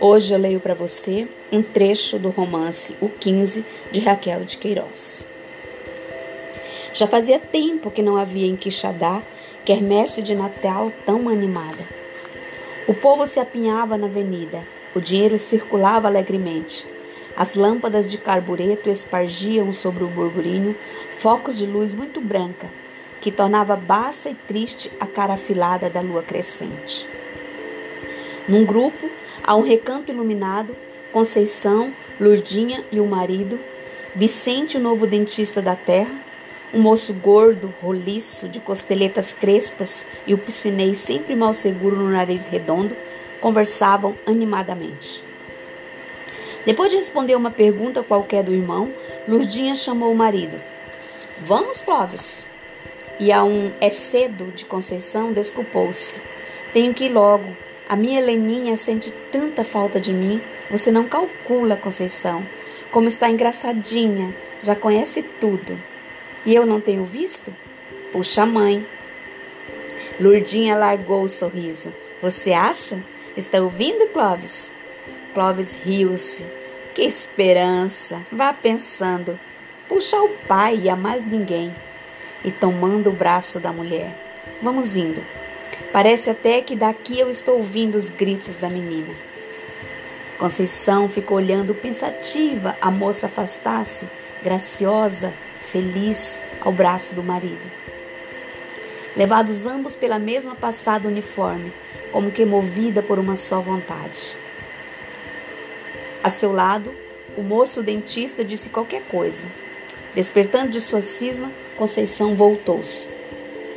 Hoje eu leio para você um trecho do romance O 15 de Raquel de Queiroz. Já fazia tempo que não havia em Quixadá quermesse de Natal tão animada. O povo se apinhava na avenida, o dinheiro circulava alegremente. As lâmpadas de carbureto espargiam sobre o burburinho focos de luz muito branca, que tornava baça e triste a cara afilada da lua crescente. Num grupo, a um recanto iluminado, Conceição, Lurdinha e o marido, Vicente, o novo dentista da terra, um moço gordo, roliço, de costeletas crespas e o piscinei sempre mal seguro no nariz redondo, conversavam animadamente. Depois de responder uma pergunta qualquer do irmão, Lurdinha chamou o marido. Vamos, Clóvis. E a um é cedo de Conceição desculpou-se. Tenho que ir logo. A minha Heleninha sente tanta falta de mim. Você não calcula, Conceição. Como está engraçadinha. Já conhece tudo. E eu não tenho visto? Puxa, mãe. Lurdinha largou o sorriso. Você acha? Está ouvindo, Clóvis? Clóvis riu-se. Que esperança! Vá pensando. Puxa o pai e a mais ninguém. E tomando o braço da mulher. Vamos indo. Parece até que daqui eu estou ouvindo os gritos da menina. Conceição ficou olhando pensativa a moça afastar-se, graciosa, feliz, ao braço do marido. Levados ambos pela mesma passada uniforme, como que movida por uma só vontade. A seu lado, o moço dentista disse qualquer coisa. Despertando de sua cisma, Conceição voltou-se.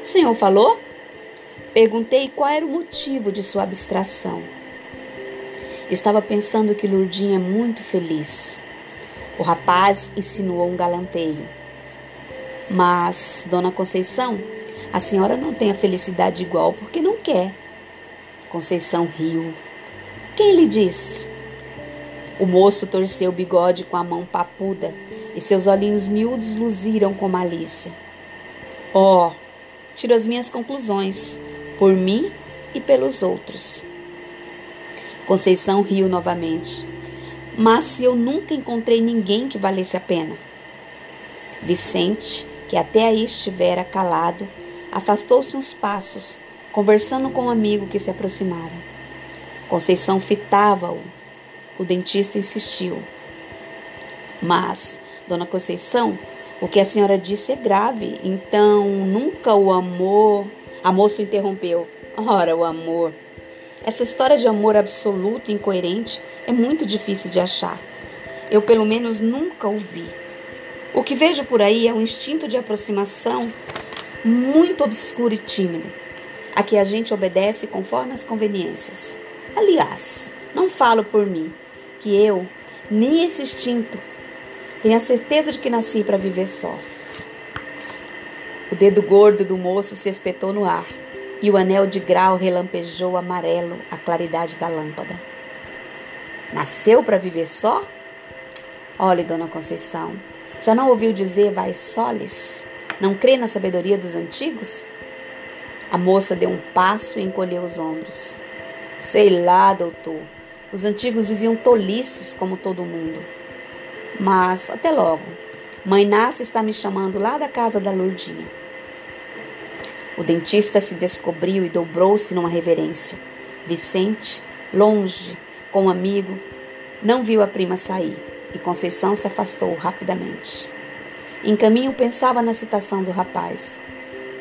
O senhor falou? Perguntei qual era o motivo de sua abstração. Estava pensando que Lurdinha é muito feliz. O rapaz insinuou um galanteio. Mas, Dona Conceição, a senhora não tem a felicidade igual porque não quer. Conceição riu. Quem lhe disse? O moço torceu o bigode com a mão papuda e seus olhinhos miúdos luziram com malícia. Oh, tiro as minhas conclusões, por mim e pelos outros. Conceição riu novamente. Mas se eu nunca encontrei ninguém que valesse a pena. Vicente, que até aí estivera calado, afastou-se uns passos, conversando com um amigo que se aproximava. Conceição fitava-o o dentista insistiu. Mas, dona Conceição, o que a senhora disse é grave, então nunca o amor. A moça interrompeu. Ora, o amor. Essa história de amor absoluto e incoerente é muito difícil de achar. Eu, pelo menos, nunca o vi. O que vejo por aí é um instinto de aproximação muito obscuro e tímido, a que a gente obedece conforme as conveniências. Aliás, não falo por mim, que eu, nem esse instinto, tenho a certeza de que nasci para viver só. O dedo gordo do moço se espetou no ar e o anel de grau relampejou amarelo a claridade da lâmpada. Nasceu para viver só? Olhe, dona Conceição, já não ouviu dizer vai soles? Não crê na sabedoria dos antigos? A moça deu um passo e encolheu os ombros. Sei lá, doutor. Os antigos diziam tolices, como todo mundo. Mas, até logo. Mãe Nácia está me chamando lá da casa da Lourdinha. O dentista se descobriu e dobrou-se numa reverência. Vicente, longe, com um amigo, não viu a prima sair e Conceição se afastou rapidamente. Em caminho pensava na citação do rapaz.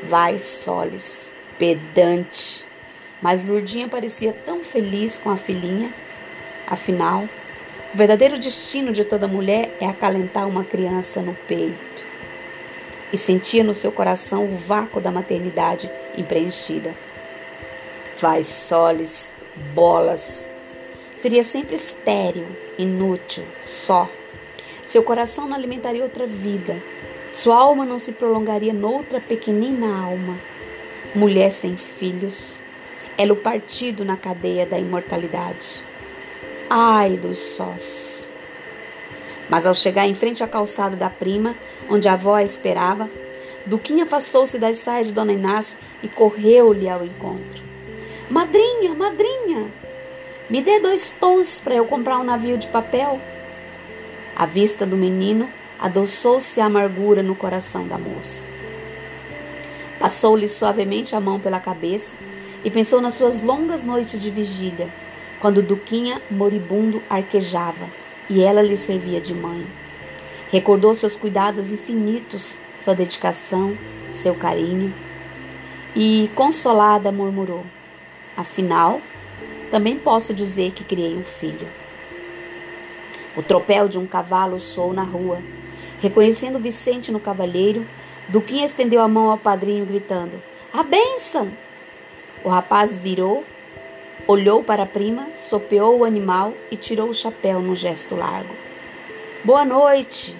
Vai, Soles, pedante. Mas Lourdinha parecia tão feliz com a filhinha Afinal, o verdadeiro destino de toda mulher é acalentar uma criança no peito. E sentia no seu coração o vácuo da maternidade impreenchida. Vai soles, bolas. Seria sempre estéril, inútil, só. Seu coração não alimentaria outra vida. Sua alma não se prolongaria noutra pequenina alma. Mulher sem filhos. Ela o partido na cadeia da imortalidade. Ai dos sós! Mas ao chegar em frente à calçada da prima, onde a avó a esperava, Duquinha afastou-se das saias de Dona Inácia e correu-lhe ao encontro. Madrinha, madrinha, me dê dois tons para eu comprar um navio de papel. A vista do menino adoçou-se a amargura no coração da moça. Passou-lhe suavemente a mão pela cabeça e pensou nas suas longas noites de vigília, quando Duquinha moribundo arquejava e ela lhe servia de mãe. Recordou seus cuidados infinitos, sua dedicação, seu carinho e, consolada, murmurou: Afinal, também posso dizer que criei um filho. O tropel de um cavalo soou na rua. Reconhecendo Vicente no cavalheiro, Duquinha estendeu a mão ao padrinho, gritando: A bênção! O rapaz virou, olhou para a prima, sopeou o animal e tirou o chapéu num gesto largo. Boa noite!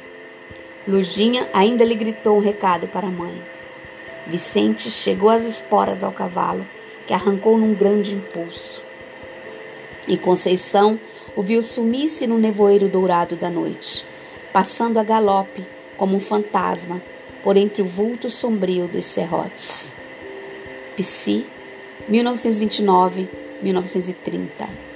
Lurdinha ainda lhe gritou um recado para a mãe. Vicente chegou às esporas ao cavalo, que arrancou num grande impulso. E Conceição o viu sumir-se no nevoeiro dourado da noite, passando a galope como um fantasma por entre o vulto sombrio dos serrotes. Psi, 1929-1930